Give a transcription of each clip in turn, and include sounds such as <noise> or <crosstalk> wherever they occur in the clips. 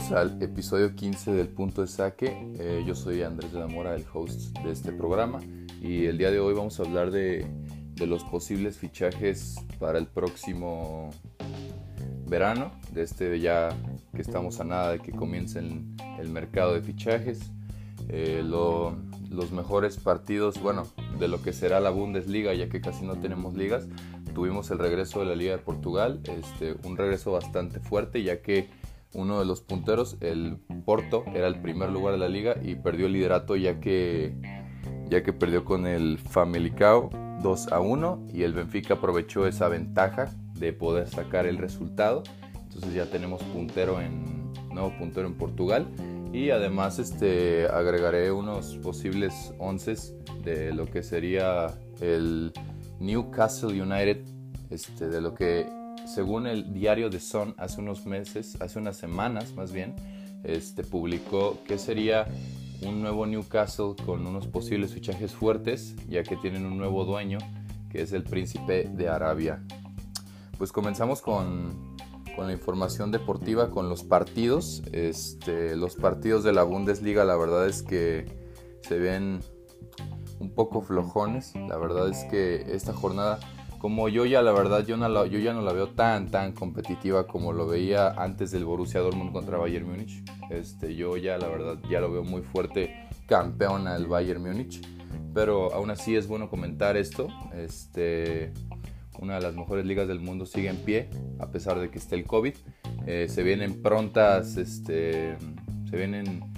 bienvenidos al episodio 15 del Punto de Saque. Eh, yo soy Andrés de la Mora, el host de este programa, y el día de hoy vamos a hablar de, los posibles fichajes para el próximo verano, de este ya que estamos a nada de que comience el, mercado de fichajes. Eh, los mejores partidos, bueno, de lo que será la Bundesliga, ya que casi no tenemos ligas. Tuvimos el regreso de la Liga de Portugal, este, un regreso bastante fuerte, ya que uno de los punteros, el Porto, era el primer lugar de la liga y perdió el liderato ya que, ya que perdió con el Famalicão 2 a 1 y el Benfica aprovechó esa ventaja de poder sacar el resultado. Entonces ya tenemos puntero en nuevo puntero en Portugal y además este agregaré unos posibles onces de lo que sería el Newcastle United este de lo que según el diario The Sun, hace unos meses, hace unas semanas más bien, este, publicó que sería un nuevo Newcastle con unos posibles fichajes fuertes, ya que tienen un nuevo dueño, que es el príncipe de Arabia. Pues comenzamos con, con la información deportiva, con los partidos. Este, los partidos de la Bundesliga, la verdad es que se ven un poco flojones. La verdad es que esta jornada como yo ya la verdad yo, no la, ya no la veo tan tan competitiva como lo veía antes del Borussia Dortmund contra Bayern Múnich. Este, yo ya la verdad ya lo veo muy fuerte campeón al Bayern Múnich, pero aún así es bueno comentar esto. Este, una de las mejores ligas del mundo sigue en pie a pesar de que esté el COVID. Eh, se vienen prontas, este, se vienen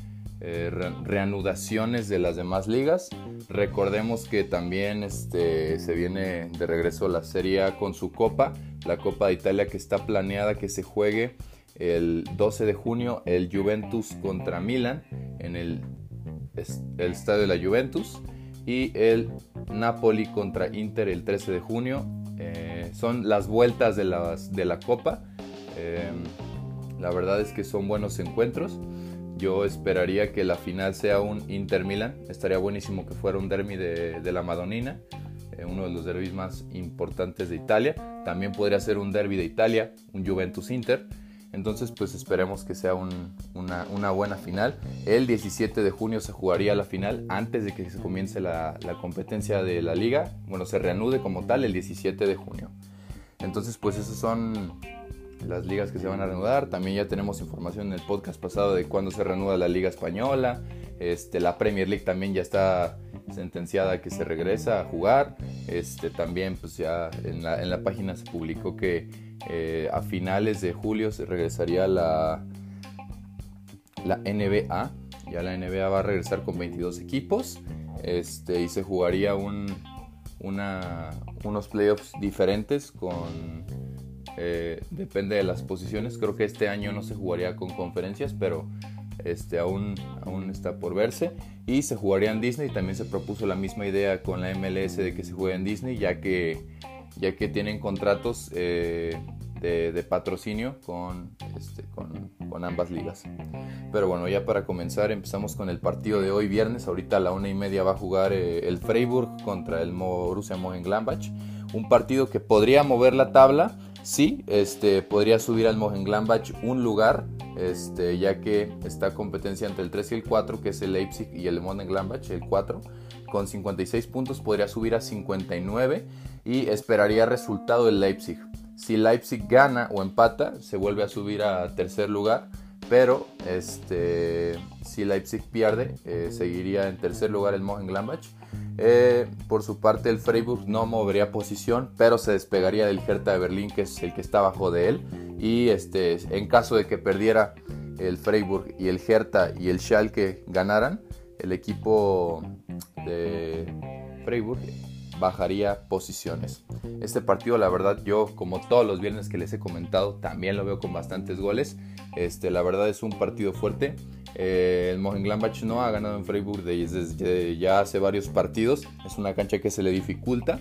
eh, reanudaciones de las demás ligas. Recordemos que también este, se viene de regreso la Serie A con su Copa, la Copa de Italia que está planeada que se juegue el 12 de junio el Juventus contra Milan en el, el estadio de la Juventus y el Napoli contra Inter el 13 de junio. Eh, son las vueltas de, de la Copa. Eh, la verdad es que son buenos encuentros. Yo esperaría que la final sea un Inter Milan. Estaría buenísimo que fuera un derby de, la Madonina, eh, uno de los derbis más importantes de Italia. También podría ser un derby de Italia, un Juventus Inter. Entonces, pues esperemos que sea una, buena final. El 17 de junio se jugaría la final antes de que se comience la, la competencia de la liga. Bueno, se reanude como tal el 17 de junio. Entonces, pues esos son las ligas que se van a reanudar. También ya tenemos información en el podcast pasado de cuándo se reanuda la Liga Española. Este, la Premier League también ya está sentenciada que se regresa a jugar. Este, también pues ya en la, en la página se publicó que eh, a finales de julio se regresaría la, la NBA. Ya la NBA va a regresar con 22 equipos este, y se jugaría un, una, unos playoffs diferentes con eh, depende de las posiciones. Creo que este año no se jugaría con conferencias, pero este, aún, aún está por verse. Y se jugaría en Disney. También se propuso la misma idea con la MLS de que se juegue en Disney, ya que, ya que tienen contratos eh, de, patrocinio con, este, con, con, ambas ligas. Pero bueno, ya para comenzar, empezamos con el partido de hoy viernes. Ahorita a la una y media va a jugar eh, el Freiburg contra el Borussia Mönchengladbach. Un partido que podría mover la tabla sí, este, podría subir al Mönchengladbach un lugar, este, ya que está competencia entre el 3 y el 4, que es el Leipzig y el Mönchengladbach, el 4. Con 56 puntos podría subir a 59 y esperaría resultado del Leipzig. Si Leipzig gana o empata, se vuelve a subir a tercer lugar. Pero este, si Leipzig pierde, eh, seguiría en tercer lugar el Mönchengladbach eh, por su parte, el Freiburg no movería posición, pero se despegaría del Hertha de Berlín, que es el que está abajo de él. Y este, en caso de que perdiera el Freiburg y el Hertha y el Schalke ganaran, el equipo de Freiburg bajaría posiciones. Este partido, la verdad, yo como todos los viernes que les he comentado, también lo veo con bastantes goles. Este, la verdad es un partido fuerte. Eh, el Mönchengladbach no ha ganado en Freiburg desde ya hace varios partidos. Es una cancha que se le dificulta.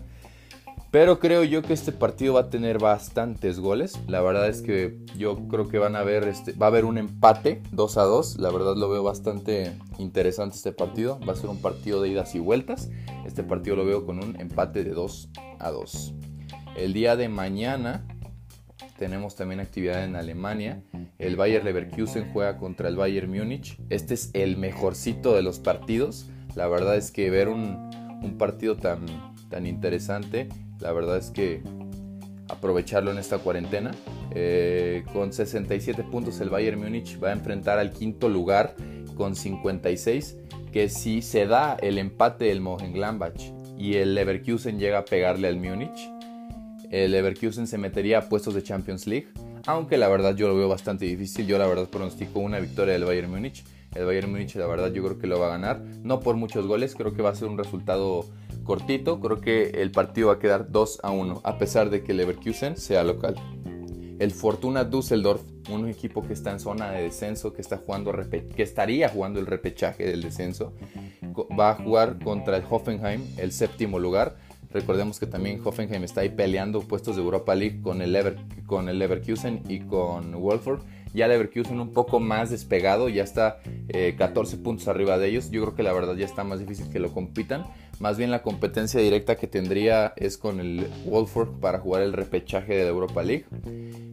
Pero creo yo que este partido va a tener bastantes goles. La verdad es que yo creo que van a este, va a haber un empate 2 a 2. La verdad lo veo bastante interesante este partido. Va a ser un partido de idas y vueltas. Este partido lo veo con un empate de 2 a 2. El día de mañana tenemos también actividad en Alemania. el Bayer Leverkusen juega contra el Bayern Múnich. Este es el mejorcito de los partidos. La verdad es que ver un, partido tan, tan interesante, la verdad es que aprovecharlo en esta cuarentena. Eh, con 67 puntos el Bayern Múnich va a enfrentar al quinto lugar con 56, que si se da el empate del Mönchengladbach y el Leverkusen llega a pegarle al Múnich, el Leverkusen se metería a puestos de Champions League, aunque la verdad yo lo veo bastante difícil, yo la verdad pronostico una victoria del Bayern Múnich. El Bayern Múnich la verdad yo creo que lo va a ganar, no por muchos goles, creo que va a ser un resultado cortito, creo que el partido va a quedar 2 a 1, a pesar de que Leverkusen sea local. El Fortuna Düsseldorf, un equipo que está en zona de descenso, que, está jugando que estaría jugando el repechaje del descenso, va a jugar contra el Hoffenheim, el séptimo lugar. Recordemos que también Hoffenheim está ahí peleando puestos de Europa League con el, con el Leverkusen y con Wolfsburg ya Leverkusen un poco más despegado, ya está 14 eh, puntos arriba de ellos. Yo creo que la verdad ya está más difícil que lo compitan. Más bien la competencia directa que tendría es con el Wolfsburg para jugar el repechaje de la Europa League.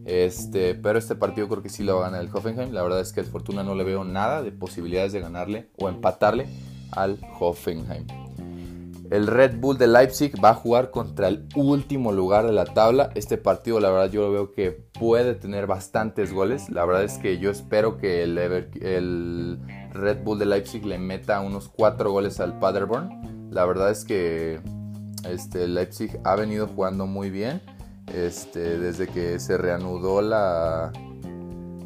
Este, pero este partido creo que sí lo va a ganar el Hoffenheim. La verdad es que el Fortuna no le veo nada de posibilidades de ganarle o empatarle al Hoffenheim. El Red Bull de Leipzig va a jugar contra el último lugar de la tabla. Este partido, la verdad, yo lo veo que puede tener bastantes goles. La verdad es que yo espero que el, Red Bull de Leipzig le meta unos 4 goles al Paderborn. La verdad es que este, Leipzig ha venido jugando muy bien. Este, desde que se reanudó la,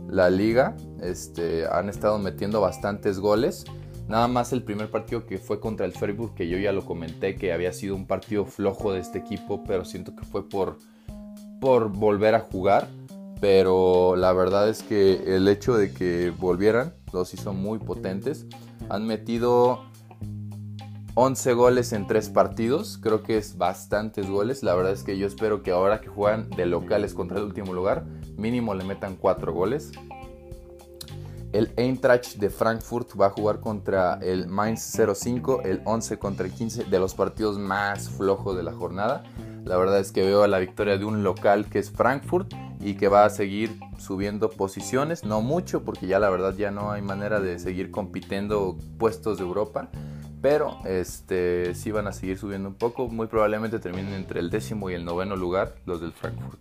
la liga, este, han estado metiendo bastantes goles. Nada más el primer partido que fue contra el Freiburg, que yo ya lo comenté, que había sido un partido flojo de este equipo, pero siento que fue por, por volver a jugar. Pero la verdad es que el hecho de que volvieran los hizo muy potentes. Han metido 11 goles en 3 partidos, creo que es bastantes goles. La verdad es que yo espero que ahora que juegan de locales contra el último lugar, mínimo le metan 4 goles. El Eintracht de Frankfurt va a jugar contra el Mainz 05, el 11 contra el 15 de los partidos más flojos de la jornada. La verdad es que veo la victoria de un local que es Frankfurt y que va a seguir subiendo posiciones, no mucho porque ya la verdad ya no hay manera de seguir compitiendo puestos de Europa, pero este sí van a seguir subiendo un poco, muy probablemente terminen entre el décimo y el noveno lugar los del Frankfurt.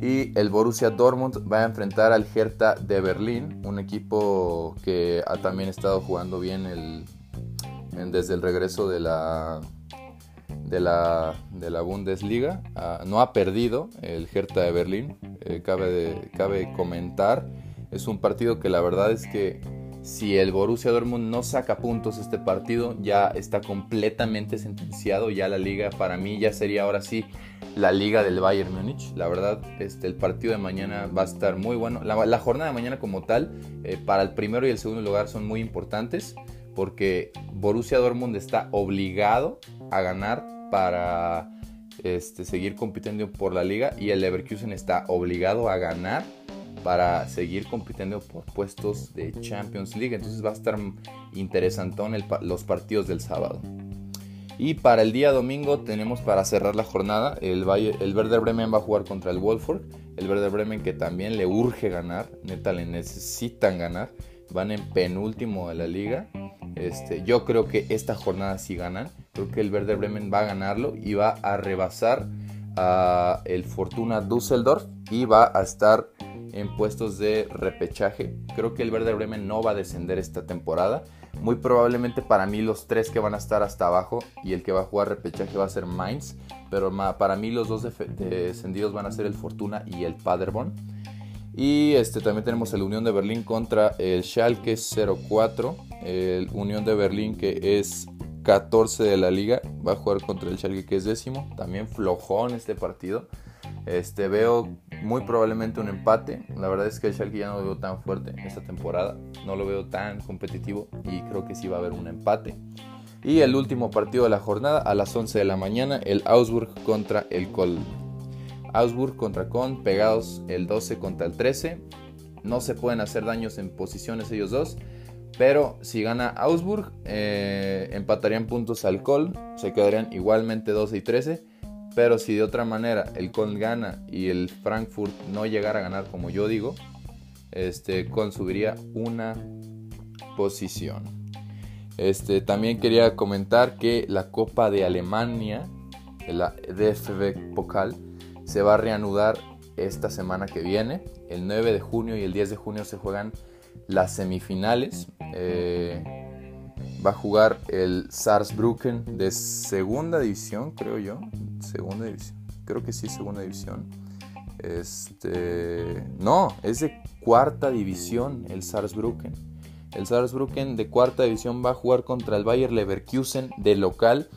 Y el Borussia Dortmund va a enfrentar al Hertha de Berlín, un equipo que ha también estado jugando bien el, desde el regreso de la, de la, de la Bundesliga. Ah, no ha perdido el Hertha de Berlín, eh, cabe, cabe comentar. Es un partido que la verdad es que si el Borussia Dortmund no saca puntos este partido, ya está completamente sentenciado. Ya la liga para mí ya sería ahora sí la liga del Bayern Múnich. La verdad, este, el partido de mañana va a estar muy bueno. La, jornada de mañana como tal, eh, para el primero y el segundo lugar son muy importantes porque Borussia Dortmund está obligado a ganar para este, seguir compitiendo por la liga y el Leverkusen está obligado a ganar para seguir compitiendo por puestos de Champions League. Entonces va a estar interesantón los partidos del sábado. Y para el día domingo tenemos para cerrar la jornada el, el Werder Bremen va a jugar contra el Wolfsburg. El Werder Bremen que también le urge ganar, neta le necesitan ganar. Van en penúltimo de la liga. Este, yo creo que esta jornada sí ganan. Creo que el Werder Bremen va a ganarlo y va a rebasar a el Fortuna Düsseldorf y va a estar en puestos de repechaje. Creo que el Werder Bremen no va a descender esta temporada. Muy probablemente para mí los tres que van a estar hasta abajo y el que va a jugar repechaje va a ser Mainz. Pero para mí los dos descendidos van a ser el Fortuna y el Paderborn. Y este, también tenemos el Unión de Berlín contra el Schalke 04. El Unión de Berlín que es 14 de la liga va a jugar contra el Schalke que es décimo. También flojón este partido. Este, veo muy probablemente un empate. La verdad es que el Schalke ya no lo veo tan fuerte esta temporada. No lo veo tan competitivo y creo que sí va a haber un empate. Y el último partido de la jornada a las 11 de la mañana, el Augsburg contra el Köln. Augsburg contra Con, pegados el 12 contra el 13. No se pueden hacer daños en posiciones ellos dos. Pero si gana Augsburg, eh, empatarían puntos al Köln. Se quedarían igualmente 12 y 13 pero si de otra manera el Köln gana y el Frankfurt no llegara a ganar como yo digo, este, con subiría una posición. Este, también quería comentar que la Copa de Alemania, la DFB Pokal, se va a reanudar esta semana que viene. El 9 de junio y el 10 de junio se juegan las semifinales. Eh, va a jugar el Saarbrücken de segunda división, creo yo. Segunda división. Creo que sí, segunda división. Este, no, es de cuarta división el Saarbrücken. El Saarbrücken de cuarta división va a jugar contra el Bayer Leverkusen de local.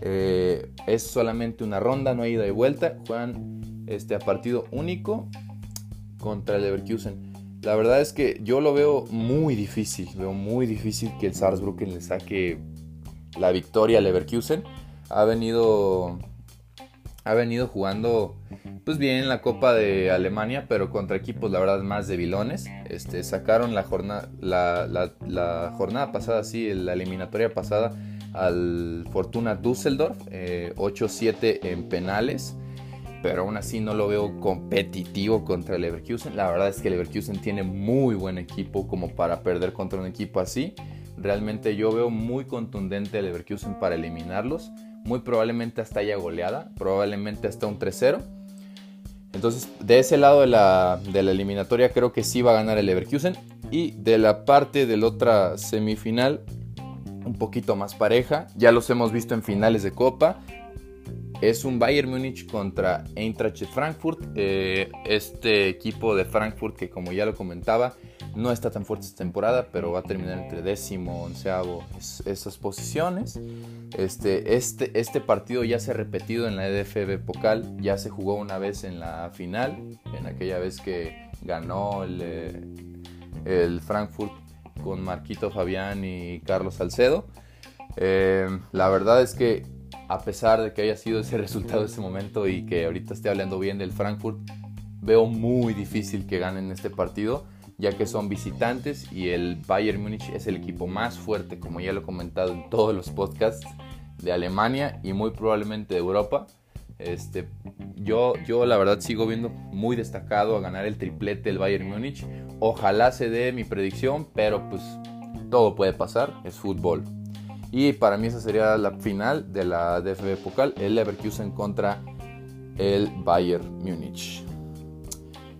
Eh, es solamente una ronda, no hay ida y vuelta. Juegan este, a partido único contra el Leverkusen. La verdad es que yo lo veo muy difícil. Veo muy difícil que el Saarbrücken le saque la victoria al Leverkusen. Ha venido, ha venido jugando pues bien la Copa de Alemania, pero contra equipos la verdad más debilones. Este, sacaron la jornada, la, jornada pasada, sí, la eliminatoria pasada al Fortuna Düsseldorf, 8-7 eh, en penales, pero aún así no lo veo competitivo contra el Leverkusen. La verdad es que el Leverkusen tiene muy buen equipo como para perder contra un equipo así. Realmente yo veo muy contundente el Leverkusen para eliminarlos. Muy probablemente hasta haya goleada, probablemente hasta un 3-0 entonces, de ese lado de la, eliminatoria creo que sí va a ganar el Leverkusen. Y de la parte de la otra semifinal, un poquito más pareja. Ya los hemos visto en finales de Copa. Es un Bayern Múnich contra Eintracht Frankfurt. Eh, este equipo de Frankfurt que como ya lo comentaba, no está tan fuerte esta temporada, pero va a terminar entre décimo, onceavo, esas posiciones. Este, este, este partido ya se ha repetido en la EDFB Pokal, ya se jugó una vez en la final, en aquella vez que ganó el, eh, el Frankfurt con Marquito Fabián y Carlos Salcedo. Eh, la verdad es que a pesar de que haya sido ese <laughs> resultado ese momento y que ahorita esté hablando bien del Frankfurt, veo muy difícil que ganen este partido ya que son visitantes y el Bayern Múnich es el equipo más fuerte, como ya lo he comentado en todos los podcasts, de Alemania y muy probablemente de Europa. Este, yo, yo la verdad sigo viendo muy destacado a ganar el triplete el Bayern Múnich. Ojalá se dé mi predicción, pero pues todo puede pasar, es fútbol. Y para mí esa sería la final de la DFB Pokal, el Leverkusen contra el Bayern Múnich.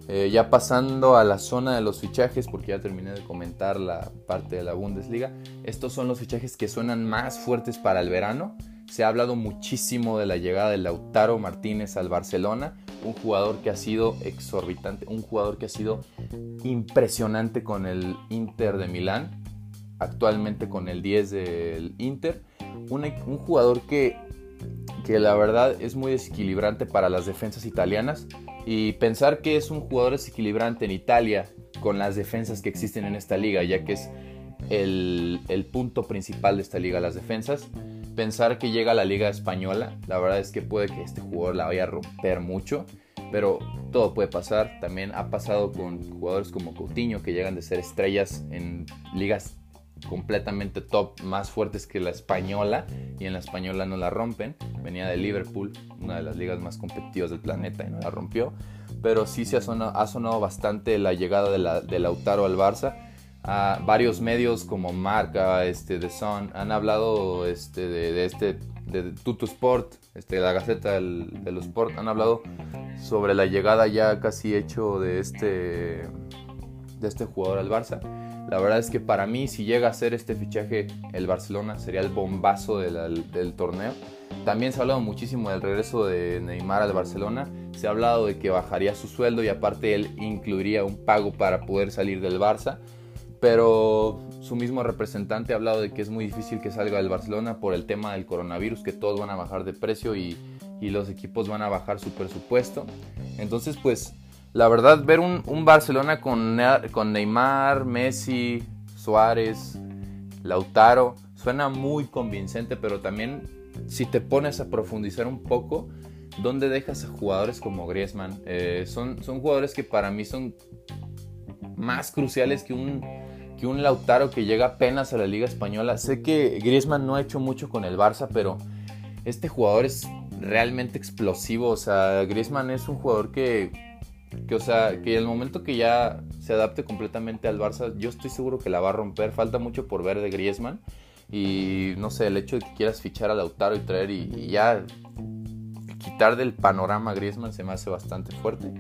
Eh, ya pasando a la zona de los fichajes, porque ya terminé de comentar la parte de la Bundesliga, estos son los fichajes que suenan más fuertes para el verano. Se ha hablado muchísimo de la llegada de Lautaro Martínez al Barcelona, un jugador que ha sido exorbitante, un jugador que ha sido impresionante con el Inter de Milán, actualmente con el 10 del Inter, un, jugador que, que la verdad es muy desequilibrante para las defensas italianas y pensar que es un jugador desequilibrante en Italia con las defensas que existen en esta liga, ya que es el, punto principal de esta liga, las defensas. Pensar que llega a la liga española, la verdad es que puede que este jugador la vaya a romper mucho, pero todo puede pasar. También ha pasado con jugadores como Coutinho que llegan de ser estrellas en ligas completamente top, más fuertes que la española, y en la española no la rompen. Venía de Liverpool, una de las ligas más competitivas del planeta, y no la rompió. Pero sí se ha sonado, bastante la llegada de, la, de al Barça. varios medios como Marca, este, The Sun, han hablado este, de, este, de Tutu Sport, este, la Gaceta del, de los Sport, han hablado sobre la llegada ya casi hecho de este, de este jugador al Barça. La verdad es que para mí, si llega a ser este fichaje el Barcelona, sería el bombazo del torneo. También se ha hablado muchísimo del regreso de Neymar al Barcelona. Se ha hablado de que bajaría su sueldo y aparte él incluiría un pago para poder salir del Barça. Pero su mismo representante ha hablado de que es muy difícil que salga del Barcelona por el tema del coronavirus, que todos van a bajar de precio y, los equipos van a bajar su presupuesto. Entonces, pues la verdad, ver un, Barcelona con, con Neymar, Messi, Suárez, Lautaro, suena muy convincente, pero también si te pones a profundizar un poco, ¿dónde dejas a jugadores como Griezmann? Eh, son, son jugadores que para mí son más cruciales que un, que un Lautaro que llega apenas a la Liga Española. Sé que Griezmann no ha hecho mucho con el Barça, pero este jugador es realmente explosivo. O sea, Griezmann es un jugador que que, o sea, que el momento que ya se adapte completamente al Barça, yo estoy seguro que la va a romper. Falta mucho por ver de Griezmann. Y no sé, el hecho de que quieras fichar a Lautaro y traer y, ya quitar del panorama a Griezmann se me hace bastante fuerte.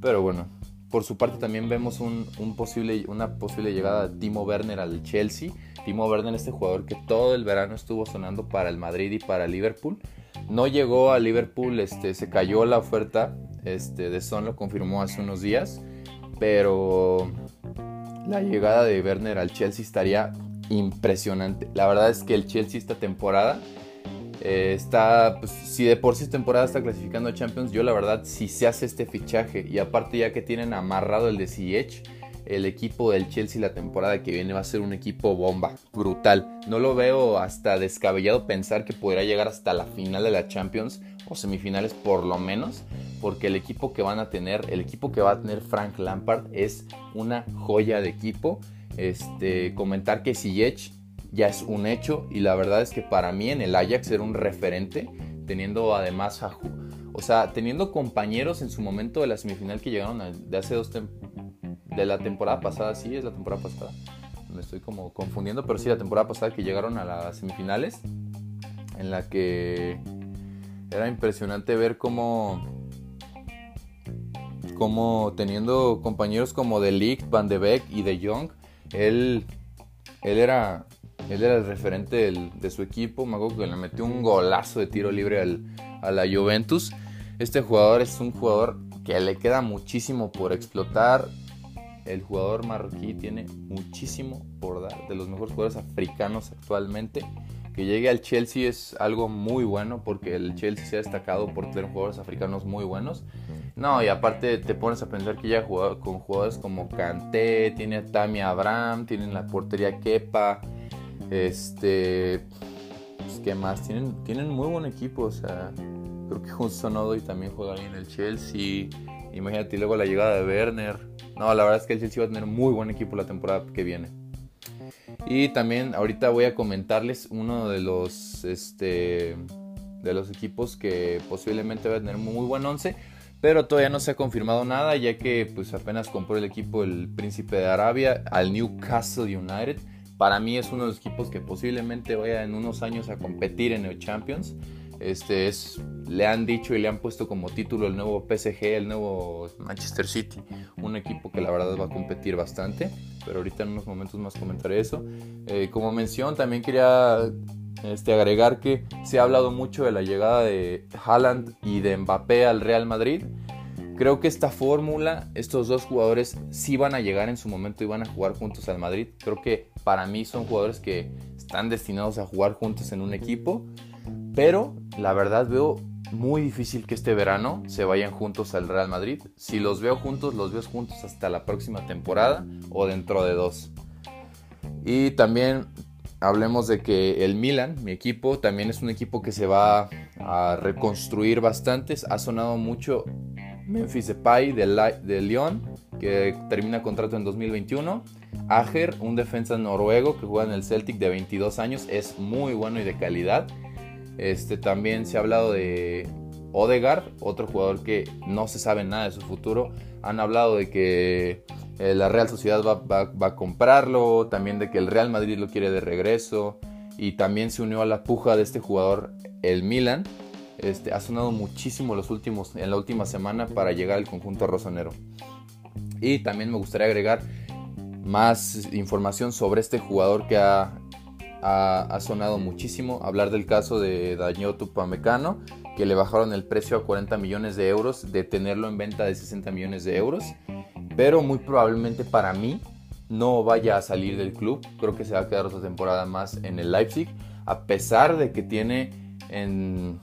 Pero bueno, por su parte también vemos un, posible, una posible llegada de Timo Werner al Chelsea. Timo Werner, este jugador que todo el verano estuvo sonando para el Madrid y para Liverpool. No llegó a Liverpool, este, se cayó la oferta. Este, de Son lo confirmó hace unos días. Pero la llegada de Werner al Chelsea estaría impresionante. La verdad es que el Chelsea esta temporada eh, está, pues, si de por sí esta temporada está clasificando a Champions, yo la verdad si se hace este fichaje y aparte ya que tienen amarrado el de Ziyech, el equipo del Chelsea la temporada que viene va a ser un equipo bomba, brutal. No lo veo hasta descabellado pensar que podrá llegar hasta la final de la Champions o semifinales por lo menos, porque el equipo que van a tener, el equipo que va a tener Frank Lampard es una joya de equipo. Este, comentar que Ziyech ya es un hecho y la verdad es que para mí en el Ajax era un referente, teniendo además a, o sea, teniendo compañeros en su momento de la semifinal que llegaron de hace dos de la temporada pasada, sí, es la temporada pasada. Me estoy como confundiendo, pero sí la temporada pasada que llegaron a las semifinales en la que era impresionante ver cómo como teniendo compañeros como De Ligt, Van de Beek y De Jong, él, él era él era el referente de su equipo. Me que le metió un golazo de tiro libre a la Juventus. Este jugador es un jugador que le queda muchísimo por explotar. El jugador marroquí tiene muchísimo por dar. De los mejores jugadores africanos actualmente. Que llegue al Chelsea es algo muy bueno porque el Chelsea se ha destacado por tener jugadores africanos muy buenos. No, y aparte te pones a pensar que ya jugado con jugadores como Kanté, tiene a Tammy Abraham, tiene la portería Kepa, este. Pues, ¿Qué más? Tienen, tienen muy buen equipo. O sea, creo que Hudson Odoi también juega bien en el Chelsea. Imagínate luego la llegada de Werner. No, la verdad es que el Chelsea va a tener muy buen equipo la temporada que viene. Y también ahorita voy a comentarles uno de los este de los equipos que posiblemente va a tener muy buen once, pero todavía no se ha confirmado nada ya que pues apenas compró el equipo el Príncipe de Arabia al Newcastle United para mí es uno de los equipos que posiblemente vaya en unos años a competir en el Champions. Este es, le han dicho y le han puesto como título el nuevo PSG, el nuevo Manchester City, un equipo que la verdad va a competir bastante, pero ahorita en unos momentos más comentaré eso. Eh, como mención, también quería este, agregar que se ha hablado mucho de la llegada de Haaland y de Mbappé al Real Madrid. Creo que esta fórmula, estos dos jugadores sí van a llegar en su momento y van a jugar juntos al Madrid. Creo que para mí son jugadores que están destinados a jugar juntos en un equipo. Pero la verdad veo muy difícil que este verano se vayan juntos al Real Madrid. Si los veo juntos, los veo juntos hasta la próxima temporada o dentro de dos. Y también hablemos de que el Milan, mi equipo, también es un equipo que se va a reconstruir bastante. Ha sonado mucho Memphis Depay de, de Lyon, que termina contrato en 2021. Ager, un defensa noruego que juega en el Celtic de 22 años, es muy bueno y de calidad. Este, también se ha hablado de Odegaard, otro jugador que no se sabe nada de su futuro. Han hablado de que eh, la Real Sociedad va, a comprarlo, también de que el Real Madrid lo quiere de regreso. Y también se unió a la puja de este jugador el Milan. Este, ha sonado muchísimo los últimos, en la última semana para llegar al conjunto rosonero. Y también me gustaría agregar más información sobre este jugador que ha, ha, sonado muchísimo. Hablar del caso de Daño Tupamecano, que le bajaron el precio a 40 millones de euros, de tenerlo en venta de 60 millones de euros. Pero muy probablemente para mí no vaya a salir del club. Creo que se va a quedar otra temporada más en el Leipzig, a pesar de que tiene en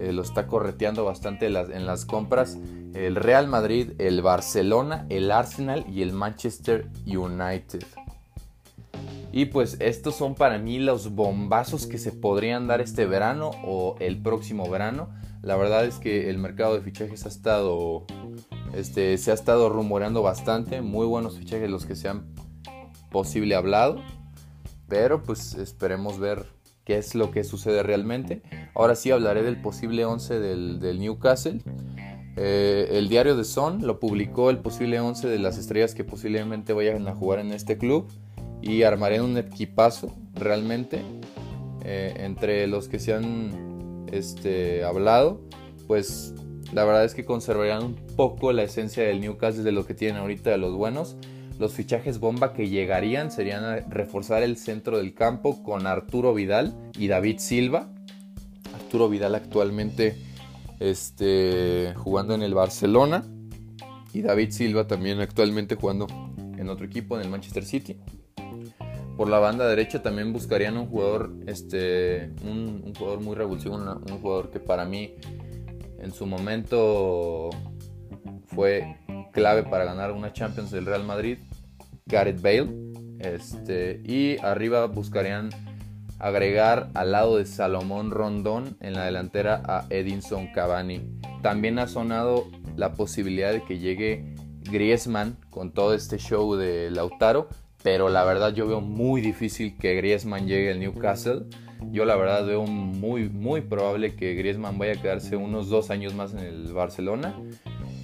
eh, lo está correteando bastante en las compras el Real Madrid, el Barcelona, el Arsenal y el Manchester United. Y pues estos son para mí los bombazos que se podrían dar este verano o el próximo verano. La verdad es que el mercado de fichajes ha estado, este, se ha estado rumoreando bastante. Muy buenos fichajes los que se han posible hablado. Pero pues esperemos ver qué es lo que sucede realmente. Ahora sí hablaré del posible 11 del, Newcastle. eh, el diario de Son lo publicó el posible 11 de las estrellas que posiblemente vayan a jugar en este club y armaré un equipazo realmente eh, entre los que se han este, hablado pues la verdad es que conservarían un poco la esencia del Newcastle de lo que tienen ahorita de los buenos los fichajes bomba que llegarían serían reforzar el centro del campo con Arturo Vidal y David Silva Arturo Vidal actualmente este, jugando en el Barcelona y David Silva también actualmente jugando en otro equipo, en el Manchester City. Por la banda derecha también buscarían un jugador, este, un, jugador muy revulsivo, un, jugador que para mí en su momento fue clave para ganar una Champions del Real Madrid, Gareth Bale. Este, y arriba buscarían agregar al lado de Salomón Rondón en la delantera a Edinson Cavani. También ha sonado la posibilidad de que llegue Griezmann con todo este show de Lautaro, pero la verdad yo veo muy difícil que Griezmann llegue al Newcastle. Yo la verdad veo muy muy probable que Griezmann vaya a quedarse unos dos años más en el Barcelona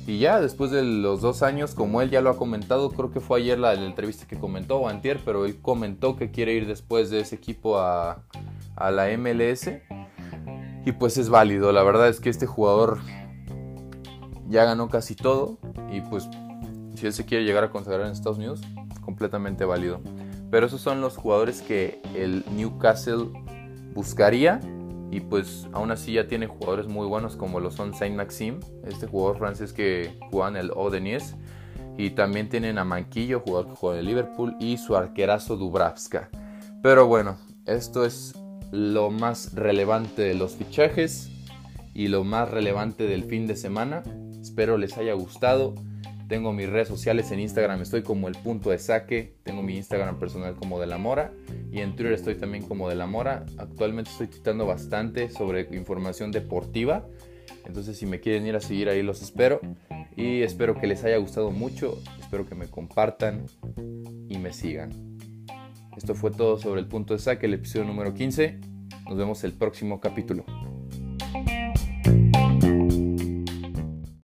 y ya después de los dos años, como él ya lo ha comentado, creo que fue ayer la, entrevista que comentó, o antier, pero él comentó que quiere ir después de ese equipo a, a la MLS. Y pues es válido, la verdad es que este jugador ya ganó casi todo. Y pues si él se quiere llegar a consagrar en Estados Unidos, completamente válido. Pero esos son los jugadores que el Newcastle buscaría y pues aún así ya tiene jugadores muy buenos como lo son Saint Maxim, este jugador francés que juega en el Odenies. Y también tienen a Manquillo, jugador que juega en Liverpool, y su arquerazo Dubravska. Pero bueno, esto es lo más relevante de los fichajes y lo más relevante del fin de semana. Espero les haya gustado. Tengo mis redes sociales en Instagram, estoy como el punto de saque. Tengo mi Instagram personal como de la mora. Y en Twitter estoy también como de la mora. Actualmente estoy titando bastante sobre información deportiva. Entonces si me quieren ir a seguir ahí los espero. Y espero que les haya gustado mucho. Espero que me compartan y me sigan. Esto fue todo sobre el punto de saque, el episodio número 15. Nos vemos el próximo capítulo.